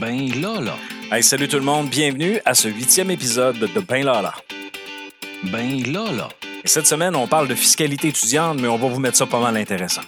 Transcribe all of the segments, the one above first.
Ben Lala. Hey, salut tout le monde, bienvenue à ce huitième épisode de Ben Lala. Ben Lala. Et cette semaine, on parle de fiscalité étudiante, mais on va vous mettre ça pas mal intéressant.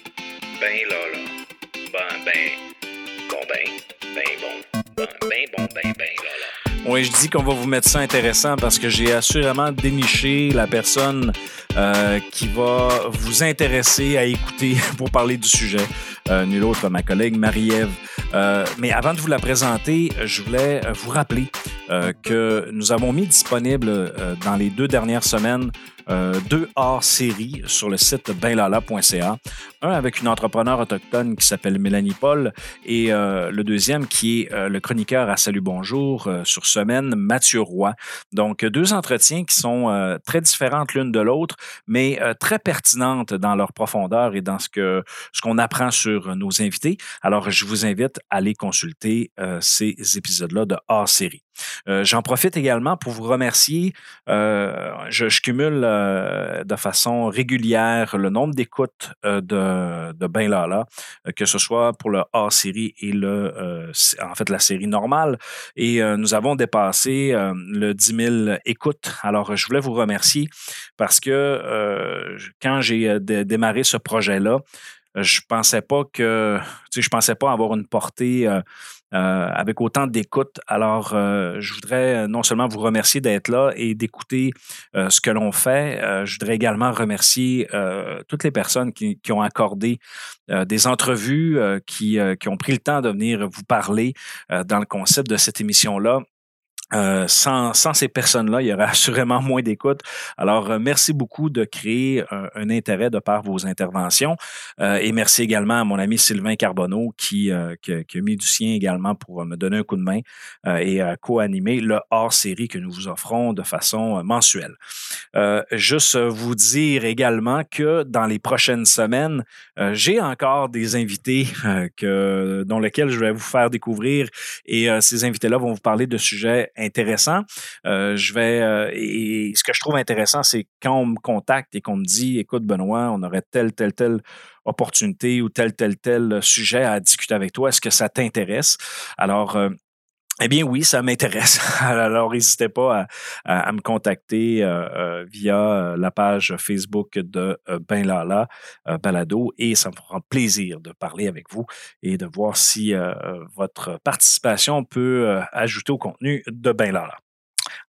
Oui, je dis qu'on va vous mettre ça intéressant parce que j'ai assurément déniché la personne euh, qui va vous intéresser à écouter pour parler du sujet. Euh, nul autre, ma collègue Marie-Ève. Euh, mais avant de vous la présenter, je voulais vous rappeler euh, que nous avons mis disponible euh, dans les deux dernières semaines euh, deux hors-séries sur le site benlala.ca. Un avec une entrepreneur autochtone qui s'appelle Mélanie Paul et euh, le deuxième qui est euh, le chroniqueur à Salut Bonjour euh, sur semaine, Mathieu Roy. Donc, deux entretiens qui sont euh, très différentes l'une de l'autre, mais euh, très pertinentes dans leur profondeur et dans ce que ce qu'on apprend sur nos invités. Alors, je vous invite à aller consulter ces épisodes-là de hors-série. Euh, J'en profite également pour vous remercier. Euh, je, cumule euh, de façon régulière le nombre d'écoutes de, de Ben Lala, que ce soit pour le hors-série et le, en fait la série normale. Et nous avons dépassé le 10 000 écoutes. Alors, je voulais vous remercier parce que quand j'ai dé- démarré ce projet-là, je pensais pas que, je pensais pas avoir une portée euh, euh, avec autant d'écoute. Alors, euh, je voudrais non seulement vous remercier d'être là et d'écouter ce que l'on fait, je voudrais également remercier toutes les personnes qui, qui ont accordé des entrevues, qui, qui ont pris le temps de venir vous parler dans le concept de cette émission-là. Euh, sans, sans ces personnes-là, il y aurait assurément moins d'écoute. Alors, euh, merci beaucoup de créer un, intérêt de par vos interventions. Euh, et merci également à mon ami Sylvain Carbonneau qui, euh, qui, qui a mis du sien également pour euh, me donner un coup de main et co-animer le hors-série que nous vous offrons de façon mensuelle. Juste vous dire également que dans les prochaines semaines, j'ai encore des invités que, dont lesquels je vais vous faire découvrir et ces invités-là vont vous parler de sujets intéressants. Euh, je vais euh, et ce que je trouve intéressant, c'est quand on me contacte et qu'on me dit, écoute Benoît, on aurait telle telle telle opportunité ou tel tel tel sujet à discuter avec toi. Est-ce que ça t'intéresse? Alors euh, eh bien oui, ça m'intéresse. Alors n'hésitez pas à, me contacter euh, euh, via euh, la page Facebook de Ben Lala Balado et ça me fera plaisir de parler avec vous et de voir si votre participation peut ajouter au contenu de Ben Lala.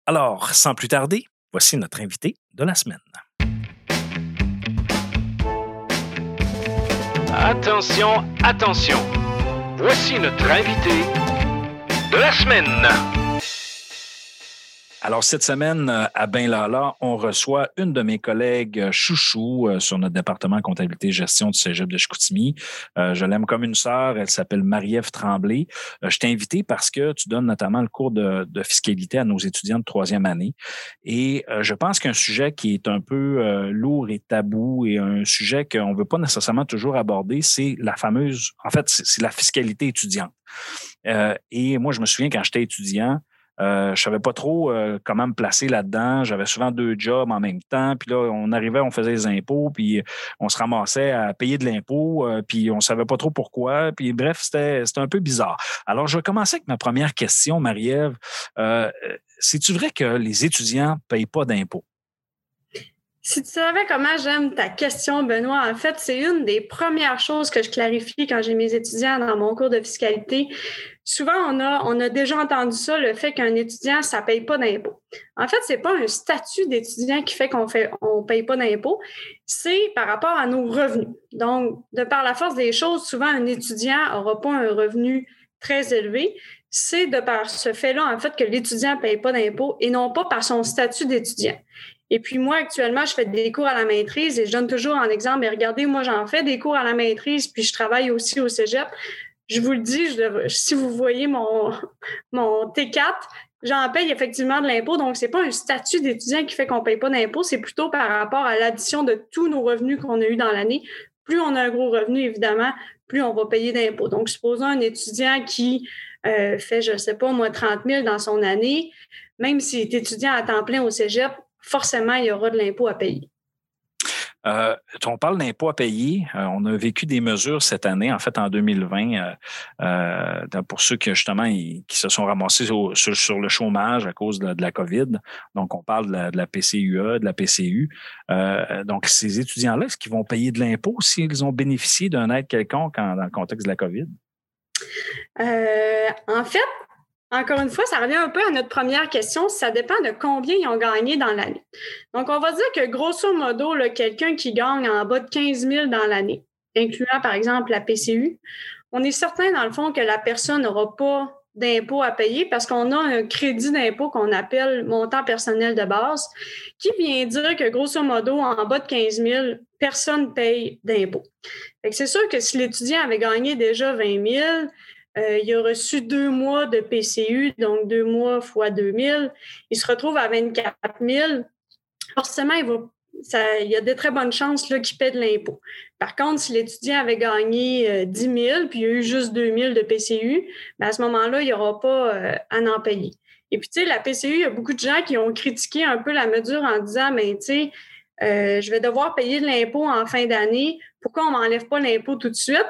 Alors, sans plus tarder, voici notre invité de la semaine. Attention, attention. Voici notre invité de la semaine. Alors, cette semaine, euh, à Ben Lala, on reçoit une de mes collègues euh, chouchou euh, sur notre département comptabilité et gestion du cégep de Chicoutimi. Je l'aime comme une sœur. Elle s'appelle Marie-Ève Tremblay. Je t'ai invité parce que tu donnes notamment le cours de, fiscalité à nos étudiants de troisième année. Et je pense qu'un sujet qui est un peu lourd et tabou et un sujet qu'on ne veut pas nécessairement toujours aborder, c'est la fameuse, en fait, c'est la fiscalité étudiante. Et moi, je me souviens quand j'étais étudiant, euh, je savais pas trop euh, comment me placer là-dedans. J'avais souvent deux jobs en même temps. Puis là, on arrivait, on faisait les impôts, puis on se ramassait à payer de l'impôt, euh, puis on savait pas trop pourquoi. Puis bref, c'était un peu bizarre. Alors, je vais commencer avec ma première question, Marie-Ève. Euh, C'est-tu vrai que les étudiants payent pas d'impôts? Si tu savais comment j'aime ta question, Benoît, en fait, c'est une des premières choses que je clarifie quand j'ai mes étudiants dans mon cours de fiscalité. Souvent, on a, on a déjà entendu ça, le fait qu'un étudiant, ça ne paye pas d'impôt. En fait, ce n'est pas un statut d'étudiant qui fait qu'on fait on paye pas d'impôt, c'est par rapport à nos revenus. Donc, de par la force des choses, souvent, un étudiant n'aura pas un revenu très élevé. C'est de par ce fait-là, en fait, que l'étudiant ne paye pas d'impôt et non pas par son statut d'étudiant. Et puis moi, actuellement, je fais des cours à la maîtrise et je donne toujours en exemple, mais regardez, moi, j'en fais des cours à la maîtrise, puis je travaille aussi au cégep. Je vous le dis, si vous voyez mon, mon T4, j'en paye effectivement de l'impôt. Donc, c'est pas un statut d'étudiant qui fait qu'on paye pas d'impôt, c'est plutôt par rapport à l'addition de tous nos revenus qu'on a eu dans l'année. Plus on a un gros revenu, évidemment, plus on va payer d'impôt. Donc, supposons un étudiant qui euh, fait, je sais pas, moi, 30 000 dans son année, même s'il est étudiant à temps plein au cégep, forcément, il y aura de l'impôt à payer. Euh, on parle d'impôts à payer. Euh, on a vécu des mesures cette année, en fait, en 2020, euh, pour ceux qui, justement, qui se sont ramassés sur, le chômage à cause de, la COVID. Donc, on parle de la, de la PCUE, de la PCU. donc, ces étudiants-là, est-ce qu'ils vont payer de l'impôt s'ils ont bénéficié d'un aide quelconque dans le contexte de la COVID? en fait, encore une fois, ça revient un peu à notre première question. Ça dépend de combien ils ont gagné dans l'année. Donc, on va dire que grosso modo, quelqu'un qui gagne en bas de 15 000 dans l'année, incluant par exemple la PCU, on est certain dans le fond que la personne n'aura pas d'impôt à payer parce qu'on a un crédit d'impôt qu'on appelle montant personnel de base, qui vient dire que grosso modo, en bas de 15 000, personne ne paye d'impôt. C'est sûr que si l'étudiant avait gagné déjà 20 000, euh, il a reçu deux mois de PCU, donc deux mois fois 000. Il se retrouve à 24 000. Forcément, il, y a de très bonnes chances qu'il paie de l'impôt. Par contre, si l'étudiant avait gagné 10 euh, 000 puis il a eu juste 2 000 de PCU, ben, à ce moment-là, il n'y aura pas euh, à en payer. Et puis, tu sais, la PCU, il y a beaucoup de gens qui ont critiqué un peu la mesure en disant, mais tu sais, je vais devoir payer de l'impôt en fin d'année. Pourquoi on ne m'enlève pas l'impôt tout de suite?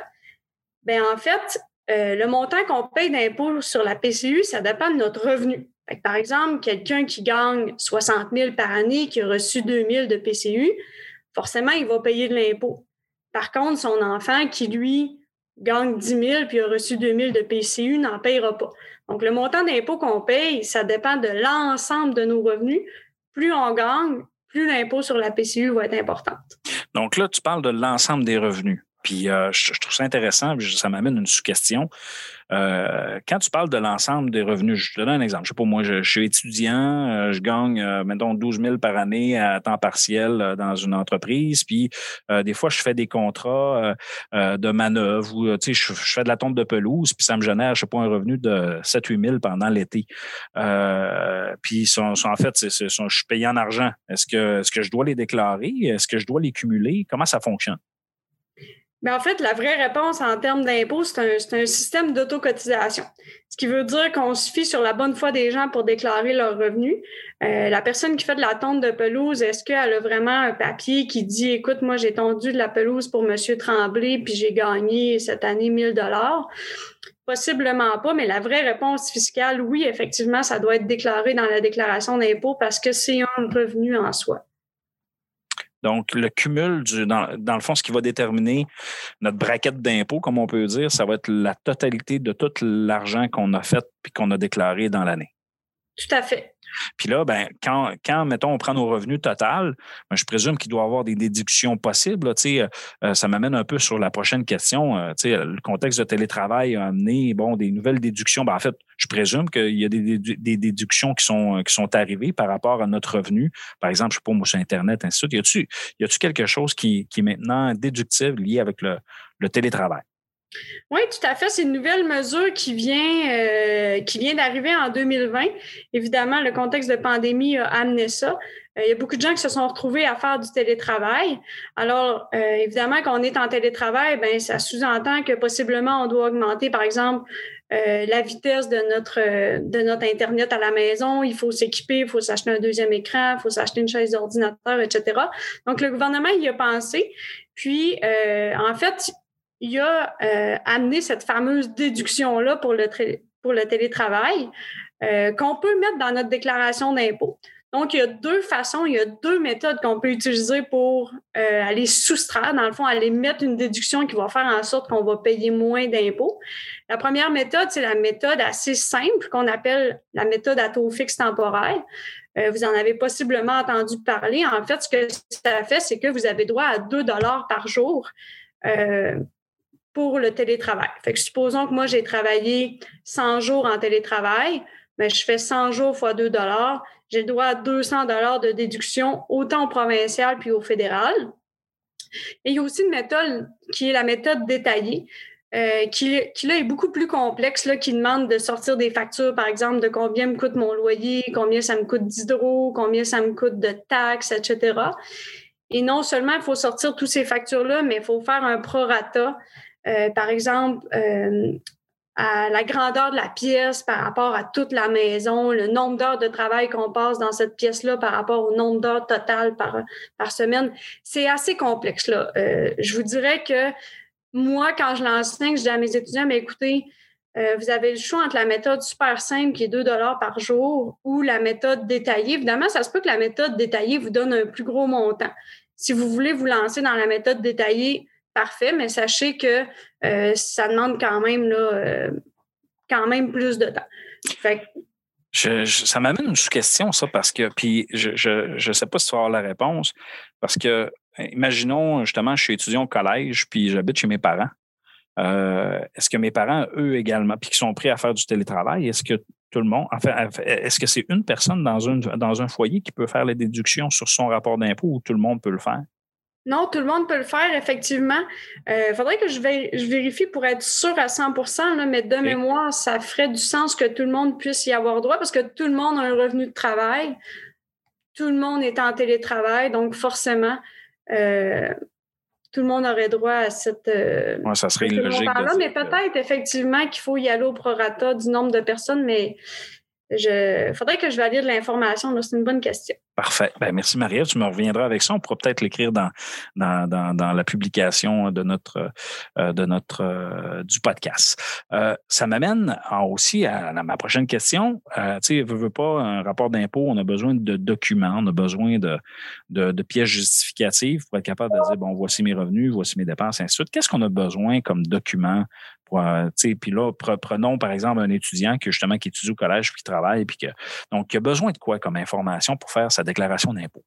Bien, en fait, euh, le montant qu'on paye d'impôt sur la PCU, ça dépend de notre revenu. par exemple, quelqu'un qui gagne 60 000 par année, qui a reçu 2 000 de PCU, forcément, il va payer de l'impôt. Par contre, son enfant qui, lui, gagne 10 000 puis a reçu 2 000 de PCU n'en payera pas. Donc, le montant d'impôt qu'on paye, ça dépend de l'ensemble de nos revenus. Plus on gagne, plus l'impôt sur la PCU va être importante. Donc là, tu parles de l'ensemble des revenus. Puis euh, je, trouve ça intéressant, ça m'amène une sous-question. Euh, quand tu parles de l'ensemble des revenus, je te donne un exemple. Je sais pas, moi, je, suis étudiant, euh, je gagne, mettons, 12 000 par année à temps partiel dans une entreprise. Puis des fois, je fais des contrats de manœuvre ou, tu sais, je, fais de la tombe de pelouse, puis ça me génère, je sais pas, un revenu de 7-8 000 pendant l'été. puis sont, en fait, je suis payé en argent. Est-ce que, est-ce que je dois les déclarer? Est-ce que je dois les cumuler? Comment ça fonctionne? Mais en fait, la vraie réponse en termes d'impôt, c'est un, un, système d'autocotisation. Ce qui veut dire qu'on se fie sur la bonne foi des gens pour déclarer leurs revenus. Euh, la personne qui fait de la tonte de pelouse, est-ce qu'elle a vraiment un papier qui dit écoute, moi, j'ai tondu de la pelouse pour M. Tremblay, puis j'ai gagné cette année 1000 dollars? Possiblement pas, mais la vraie réponse fiscale, oui, effectivement, ça doit être déclaré dans la déclaration d'impôt parce que c'est un revenu en soi. Donc, le cumul, du, dans, le fond, ce qui va déterminer notre braquette d'impôt, comme on peut dire, ça va être la totalité de tout l'argent qu'on a fait puis qu'on a déclaré dans l'année. Tout à fait. Puis là, ben, quand, quand, mettons, on prend nos revenus total, ben, je présume qu'il doit y avoir des déductions possibles. Euh, euh, ça m'amène un peu sur la prochaine question. Euh, le contexte de télétravail a amené bon, des nouvelles déductions. Ben, en fait, je présume qu'il y a des, déductions qui sont, qui sont arrivées par rapport à notre revenu. Par exemple, je ne sais pas, moi, sur Internet, ainsi de suite. Y a-t-il quelque chose qui, qui, est maintenant déductible lié avec le, le télétravail? Oui, tout à fait. C'est une nouvelle mesure qui vient, euh, vient d'arriver en 2020. Évidemment, le contexte de pandémie a amené ça. Euh, il y a beaucoup de gens qui se sont retrouvés à faire du télétravail. Alors, euh, évidemment, quand on est en télétravail, ben, ça sous-entend que possiblement on doit augmenter, par exemple, la vitesse de notre, de notre Internet à la maison. Il faut s'équiper, il faut s'acheter un deuxième écran, il faut s'acheter une chaise d'ordinateur, etc. Donc, le gouvernement y a pensé. Puis, en fait, il a euh, amené cette fameuse déduction-là pour le, pour le télétravail euh, qu'on peut mettre dans notre déclaration d'impôt. Donc, il y a deux façons, il y a deux méthodes qu'on peut utiliser pour euh, aller soustraire, dans le fond, aller mettre une déduction qui va faire en sorte qu'on va payer moins d'impôts. La première méthode, c'est la méthode assez simple qu'on appelle la méthode à taux fixe temporaire. vous en avez possiblement entendu parler. En fait, ce que ça fait, c'est que vous avez droit à 2 dollars par jour pour le télétravail. Fait que supposons que moi, j'ai travaillé 100 jours en télétravail, mais je fais 100 jours fois 2 dollars, j'ai le droit à 200 dollars de déduction autant au provincial puis au fédéral. Et il y a aussi une méthode qui est la méthode détaillée, euh, qui, là est beaucoup plus complexe, là, qui demande de sortir des factures, par exemple, de combien me coûte mon loyer, combien ça me coûte d'hydro, combien ça me coûte de taxes, etc. Et non seulement il faut sortir toutes ces factures-là, mais il faut faire un prorata euh, par exemple, euh, la grandeur de la pièce par rapport à toute la maison, le nombre d'heures de travail qu'on passe dans cette pièce-là par rapport au nombre d'heures totales par, semaine. C'est assez complexe. Là. Euh, je vous dirais que moi, quand je l'enseigne, je dis à mes étudiants, mais écoutez, vous avez le choix entre la méthode super simple qui est 2 par jour ou la méthode détaillée. Évidemment, ça se peut que la méthode détaillée vous donne un plus gros montant. Si vous voulez vous lancer dans la méthode détaillée, parfait, mais sachez que euh, ça demande quand même, là, euh, quand même plus de temps. ça m'amène une sous-question, ça, parce que, puis je ne sais pas si tu vas avoir la réponse, parce que, imaginons, justement, je suis étudiant au collège, puis j'habite chez mes parents. Euh, est-ce que mes parents, eux également, puis qui sont prêts à faire du télétravail, est-ce que tout le monde, enfin, est-ce que c'est une personne dans, une, dans un foyer qui peut faire les déductions sur son rapport d'impôt ou tout le monde peut le faire? Non, tout le monde peut le faire, effectivement. Il euh, faudrait que je, je, vérifie pour être sûr à 100 là, mais de mémoire, ça ferait du sens que tout le monde puisse y avoir droit parce que tout le monde a un revenu de travail. Tout le monde est en télétravail, donc forcément, euh, tout le monde aurait droit à cette. Euh, ça serait logique. mais peut-être effectivement qu'il faut y aller au prorata du nombre de personnes, mais il faudrait que je valide l'information. C'est une bonne question. Parfait. Ben, merci, Maria. Tu me reviendras avec ça. On pourra peut-être l'écrire dans, dans, la publication de notre, euh, de notre euh, du podcast. Euh, ça m'amène aussi à, ma prochaine question. tu sais, veux, pas un rapport d'impôt, on a besoin de documents, on a besoin de, de, pièces justificatives pour être capable de dire bon, voici mes revenus, voici mes dépenses, ainsi de suite. Qu'est-ce qu'on a besoin comme document euh, puis là, prenons par exemple un étudiant qui justement qui étudie au collège puis qui travaille, puis que donc qui a besoin de quoi comme information pour faire sa déclaration d'impôt.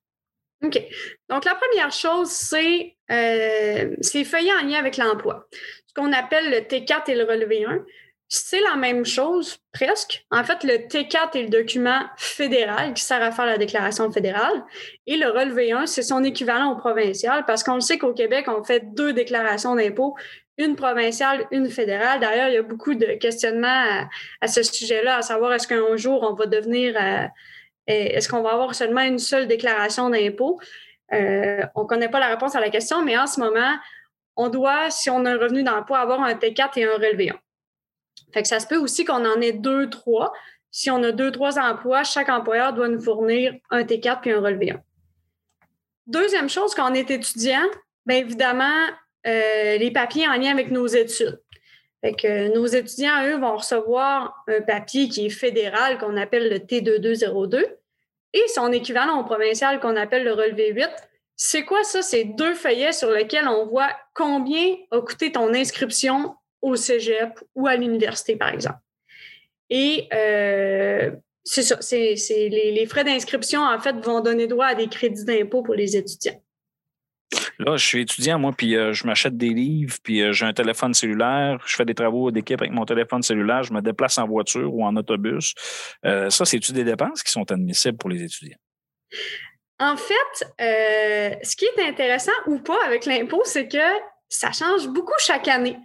OK. Donc, la première chose, c'est euh, ces feuillets en lien avec l'emploi. Ce qu'on appelle le T4 et le relevé 1. C'est la même chose, presque. En fait, le T4 est le document fédéral qui sert à faire la déclaration fédérale et le relevé 1, c'est son équivalent au provincial parce qu'on le sait qu'au Québec, on fait deux déclarations d'impôt, une provinciale, une fédérale. D'ailleurs, il y a beaucoup de questionnements à, ce sujet-là, à savoir est-ce qu'un jour on va devenir, euh, est-ce qu'on va avoir seulement une seule déclaration d'impôt? Euh, on ne connaît pas la réponse à la question, mais en ce moment, on doit, si on a un revenu d'emploi, avoir un T4 et un relevé 1. Fait que ça se peut aussi qu'on en ait deux, trois. Si on a deux, trois emplois, chaque employeur doit nous fournir un T4 puis un relevé 1. Deuxième chose, quand on est étudiant, bien évidemment, euh, les papiers en lien avec nos études. Fait que nos étudiants, eux, vont recevoir un papier qui est fédéral, qu'on appelle le T2202, et son équivalent au provincial, qu'on appelle le relevé 8. C'est quoi ça? C'est deux feuillets sur lesquels on voit combien a coûté ton inscription au cégep ou à l'université, par exemple. Et euh, c'est ça, les, frais d'inscription, en fait, vont donner droit à des crédits d'impôt pour les étudiants. Là, je suis étudiant, moi, puis euh, je m'achète des livres, puis euh, j'ai un téléphone cellulaire, je fais des travaux d'équipe avec mon téléphone cellulaire, je me déplace en voiture ou en autobus. Euh, ça, c'est-tu des dépenses qui sont admissibles pour les étudiants? En fait, ce qui est intéressant ou pas avec l'impôt, c'est que ça change beaucoup chaque année.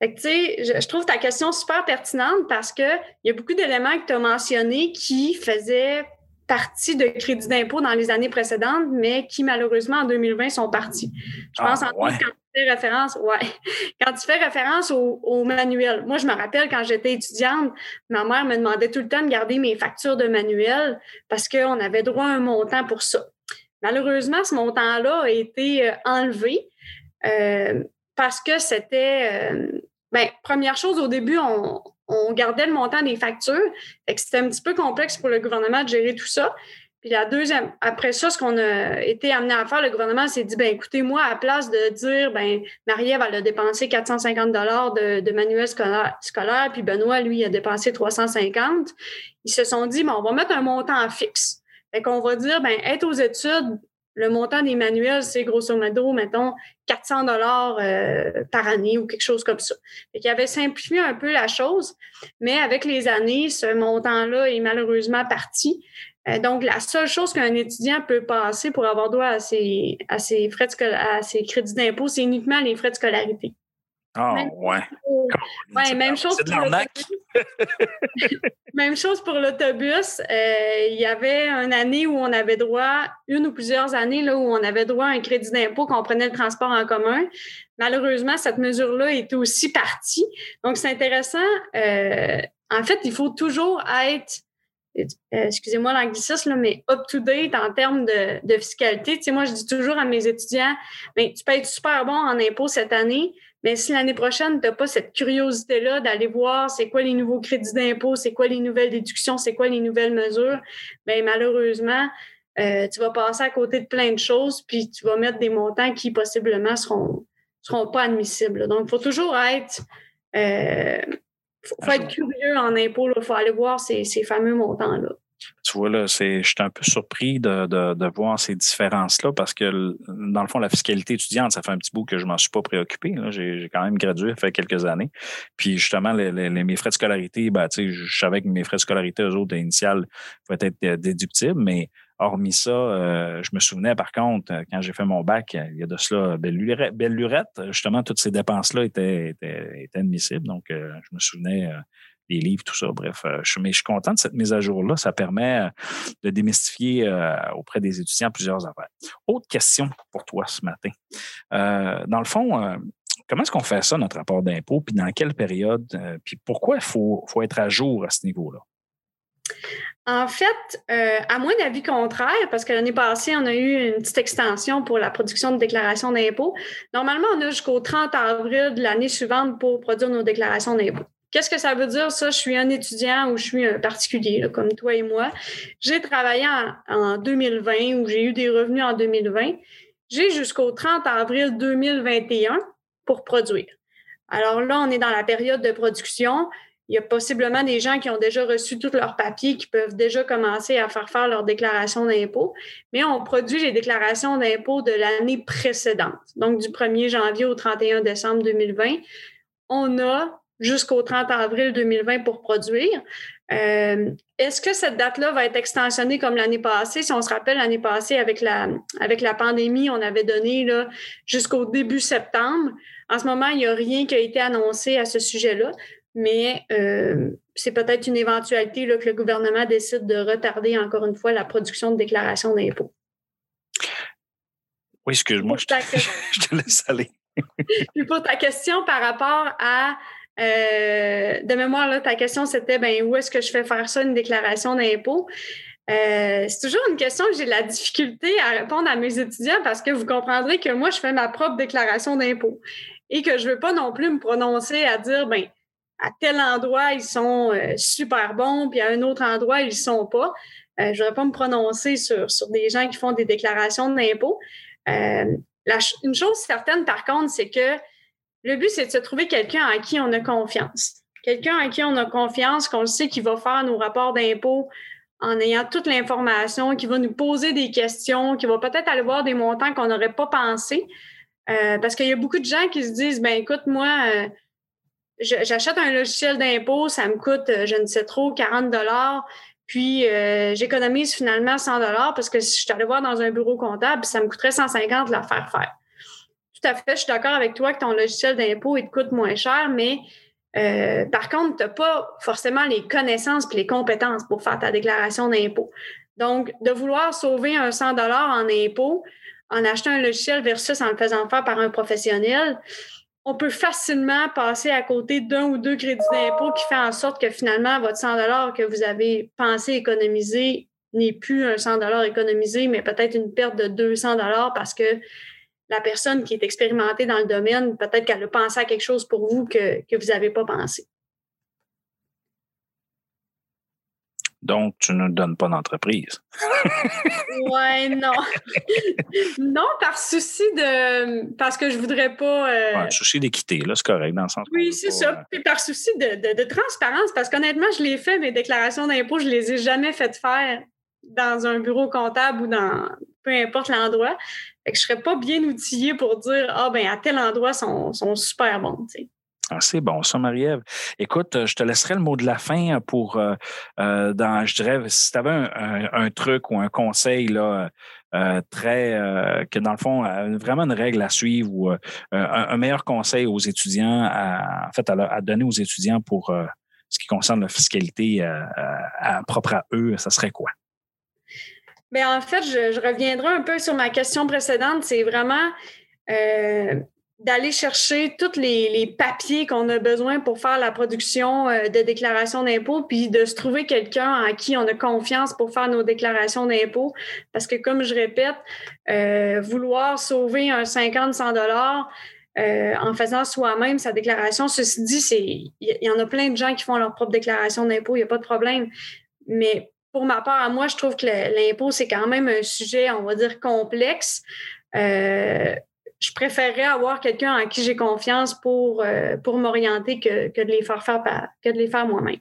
Fait que, je, je trouve ta question super pertinente parce qu'il y a beaucoup d'éléments que tu as mentionnés qui faisaient partie de crédit d'impôt dans les années précédentes, mais qui malheureusement en 2020 sont partis. Je pense ah, en quand tu fais référence, ouais, quand tu fais référence au, manuel. Moi, je me rappelle quand j'étais étudiante, ma mère me demandait tout le temps de garder mes factures de manuel parce qu'on avait droit à un montant pour ça. Malheureusement, ce montant-là a été euh, enlevé euh, parce que c'était, euh, ben, première chose, au début, on, on gardait le montant des factures. C'était un petit peu complexe pour le gouvernement de gérer tout ça. Puis la deuxième, après ça, ce qu'on a été amené à faire, le gouvernement s'est dit, ben écoutez, moi, à place de dire, ben Marie-Ève, elle a dépensé 450 dollars de, de manuel puis Benoît, lui, a dépensé 350, ils se sont dit, ben, on va mettre un montant fixe. Fait qu'on va dire, ben être aux études, le montant des manuels, c'est grosso modo, mettons, 400 dollars euh, par année ou quelque chose comme ça. Fait qu'il avait simplifié un peu la chose, mais avec les années, ce montant-là est malheureusement parti. Euh, donc, la seule chose qu'un étudiant peut passer pour avoir droit à ses, frais de à ses crédits d'impôt, c'est uniquement les frais de scolarité. Ah, ouais. ouais, même chose. C'est de l'arnaque. Même chose pour l'autobus. Euh, il y avait une année où on avait droit, une ou plusieurs années là, où on avait droit à un crédit d'impôt quand on prenait le transport en commun. Malheureusement, cette mesure-là est aussi partie. Donc, c'est intéressant. Euh, en fait, il faut toujours être euh, excusez-moi l'anglicisme, mais up-to-date en termes de, de fiscalité. Tu sais, moi, je dis toujours à mes étudiants, ben, tu peux être super bon en impôts cette année, mais si l'année prochaine, tu n'as pas cette curiosité-là d'aller voir c'est quoi les nouveaux crédits d'impôt, c'est quoi les nouvelles déductions, c'est quoi les nouvelles mesures, bien malheureusement, euh, tu vas passer à côté de plein de choses, puis tu vas mettre des montants qui possiblement seront seront pas admissibles. Donc, il faut toujours être euh, faut, être curieux en impôt, il faut aller voir ces, ces fameux montants-là tu vois, là, je suis un peu surpris de, voir ces différences-là parce que, dans le fond, la fiscalité étudiante, ça fait un petit bout que je m'en suis pas préoccupé. J'ai, quand même gradué, fait quelques années. Puis, justement, mes frais de scolarité, ben, je savais que mes frais de scolarité, eux autres, initiales, pouvaient être euh, déductibles, mais hormis ça, euh, je me souvenais, par contre, quand j'ai fait mon bac, il y a de cela, belle lurette, justement, toutes ces dépenses-là étaient, admissibles. Donc, euh, je me souvenais les livres, tout ça. Bref, euh, je, mais je suis content de cette mise à jour-là. Ça permet euh, de démystifier euh, auprès des étudiants plusieurs affaires. Autre question pour toi ce matin. dans le fond, comment est-ce qu'on fait ça, notre rapport d'impôt, puis dans quelle période, puis pourquoi il faut, faut être à jour à ce niveau-là? En fait, à moins d'avis contraire, parce que l'année passée, on a eu une petite extension pour la production de déclarations d'impôt. Normalement, on a jusqu'au 30 avril de l'année suivante pour produire nos déclarations d'impôt. Qu'est-ce que ça veut dire, ça? Je suis un étudiant ou je suis un particulier, comme toi et moi. J'ai travaillé en, 2020 ou j'ai eu des revenus en 2020. J'ai jusqu'au 30 avril 2021 pour produire. Alors là, on est dans la période de production. Il y a possiblement des gens qui ont déjà reçu tous leurs papiers, qui peuvent déjà commencer à faire faire leur déclaration d'impôt, mais on produit les déclarations d'impôt de l'année précédente, donc du 1er janvier au 31 décembre 2020. On a jusqu'au 30 avril 2020 pour produire. Euh, est-ce que cette date-là va être extensionnée comme l'année passée? Si on se rappelle, l'année passée, avec la, avec la pandémie, on avait donné jusqu'au début septembre. En ce moment, il n'y a rien qui a été annoncé à ce sujet-là, mais euh, c'est peut-être une éventualité là, que le gouvernement décide de retarder encore une fois la production de déclarations d'impôts. Oui, excuse-moi, je, je te laisse aller. Puis pour ta question par rapport à euh, de mémoire, ta question, c'était ben, où est-ce que je fais faire ça, une déclaration d'impôt? Euh, c'est toujours une question que j'ai de la difficulté à répondre à mes étudiants parce que vous comprendrez que moi, je fais ma propre déclaration d'impôt et que je ne veux pas non plus me prononcer à dire, ben, à tel endroit, ils sont euh, super bons, puis à un autre endroit, ils ne sont pas. je ne voudrais pas me prononcer sur des gens qui font des déclarations d'impôt. une chose certaine, par contre, c'est que le but, c'est de se trouver quelqu'un en qui on a confiance. Quelqu'un en qui on a confiance, qu'on sait qu'il va faire nos rapports d'impôt en ayant toute l'information, qui va nous poser des questions, qui va peut-être aller voir des montants qu'on n'aurait pas pensé. Euh, parce qu'il y a beaucoup de gens qui se disent, ben écoute, moi, euh, j'achète un logiciel d'impôt, ça me coûte, euh, je ne sais trop, 40 dollars. Puis j'économise finalement 100 dollars parce que si je suis allée voir dans un bureau comptable, ça me coûterait 150 de la faire faire tout à fait, je suis d'accord avec toi que ton logiciel d'impôt, il te coûte moins cher, mais euh, par contre, tu n'as pas forcément les connaissances et les compétences pour faire ta déclaration d'impôt. Donc, de vouloir sauver un 100 en impôt en achetant un logiciel versus en le faisant faire par un professionnel, on peut facilement passer à côté d'un ou deux crédits d'impôt qui fait en sorte que finalement, votre 100 que vous avez pensé économiser n'est plus un 100 économisé, mais peut-être une perte de 200 parce que la personne qui est expérimentée dans le domaine, peut-être qu'elle a pensé à quelque chose pour vous que, vous n'avez pas pensé. Donc, tu ne donnes pas d'entreprise. ouais, non. non, par souci de. Parce que je voudrais pas. Euh... Ouais, souci d'équité, là, c'est correct, dans le sens. Oui, c'est ça. Euh, Puis par souci de, de, transparence, parce qu'honnêtement, je l'ai fait, mes déclarations d'impôt, je ne les ai jamais faites faire dans un bureau comptable ou dans peu importe l'endroit. Je ne serais pas bien outillée pour dire Ah ben à tel endroit sont, sont super bons. Ah, c'est bon, ça, Marie-Ève. Écoute, je te laisserai le mot de la fin pour, euh, euh, dans, je dirais, si tu avais un, truc ou un conseil là, euh, très, que dans le fond, vraiment une règle à suivre ou un, meilleur conseil aux étudiants, à, en fait, à, donner aux étudiants pour ce qui concerne la fiscalité euh, propre à eux, ça serait quoi? Bien, en fait, je, reviendrai un peu sur ma question précédente. C'est vraiment euh, d'aller chercher tous les, papiers qu'on a besoin pour faire la production euh, de déclaration d'impôt, puis de se trouver quelqu'un en qui on a confiance pour faire nos déclarations d'impôt. Parce que, comme je répète, euh, vouloir sauver un 50-100 dollars en faisant soi-même sa déclaration, ceci dit, il y, y en a plein de gens qui font leur propre déclaration d'impôt, il n'y a pas de problème. Mais pour ma part, moi, je trouve que l'impôt, c'est quand même un sujet, on va dire, complexe. Euh, je préférerais avoir quelqu'un en qui j'ai confiance pour, euh, pour m'orienter que, que de les faire faire que de les faire moi-même.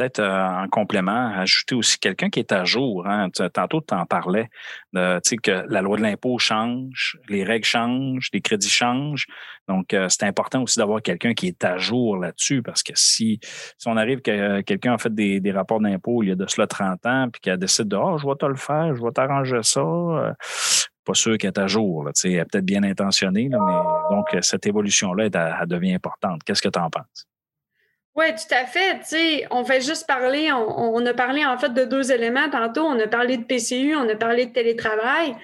Peut-être euh, en complément, ajouter aussi quelqu'un qui est à jour. Hein. Tantôt, tu en parlais, que la loi de l'impôt change, les règles changent, les crédits changent. Donc, euh, c'est important aussi d'avoir quelqu'un qui est à jour là-dessus parce que si, si on arrive que euh, quelqu'un a fait des, des rapports d'impôt il y a de cela 30 ans puis qu'elle décide de « Ah, je vais te le faire, je vais t'arranger ça euh, pas sûr qu'elle est à jour. Là, elle est peut-être bien intentionnée, mais donc cette évolution-là, devient importante. Qu'est-ce que tu en penses? Oui, tout à fait. On fait juste parler, on, a parlé en fait de deux éléments tantôt. On a parlé de PCU, on a parlé de télétravail.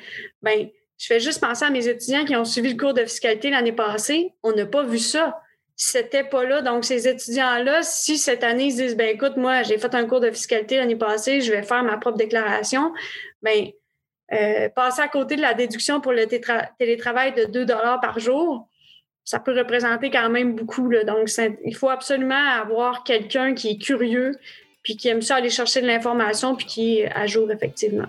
Ben, je fais juste penser à mes étudiants qui ont suivi le cours de fiscalité l'année passée. On n'a pas vu ça. C'était pas là. Donc, ces étudiants-là, si cette année ils se disent, ben écoute, moi, j'ai fait un cours de fiscalité l'année passée, je vais faire ma propre déclaration, ben euh, passer à côté de la déduction pour le télétravail de 2 par jour, ça peut représenter quand même beaucoup. Là. Donc, il faut absolument avoir quelqu'un qui est curieux, puis qui aime ça aller chercher de l'information, puis qui est à jour, effectivement.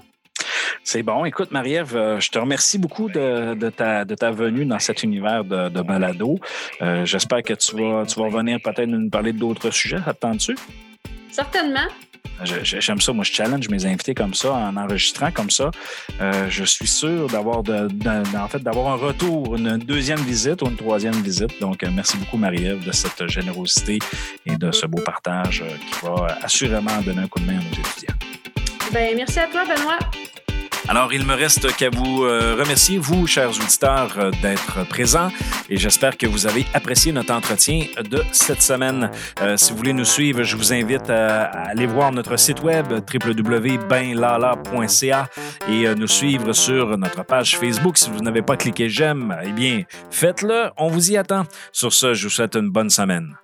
C'est bon. Écoute, Marie-Ève, euh, je te remercie beaucoup de, de ta, de ta venue dans cet univers de, de balado. Euh, J'espère que tu vas, tu vas revenir peut-être nous parler d'autres sujets. Ça te tente-tu? Certainement. J'aime ça. Moi, je challenge mes invités comme ça, en enregistrant comme ça. Euh, je suis sûr d'avoir en fait, d'avoir un retour, une deuxième visite ou une troisième visite. Donc, euh, merci beaucoup, Marie-Ève, de cette générosité et de ce beau partage euh, qui va assurément donner un coup de main à nos étudiants. Ben, merci à toi, Benoît. Alors, il me reste qu'à vous euh, remercier, vous, chers auditeurs, euh, d'être présents et j'espère que vous avez apprécié notre entretien de cette semaine. Euh, si vous voulez nous suivre, je vous invite à, aller voir notre site web www.benlala.ca et nous suivre sur notre page Facebook. Si vous n'avez pas cliqué j'aime, eh bien, faites-le. On vous y attend. Sur ce, je vous souhaite une bonne semaine.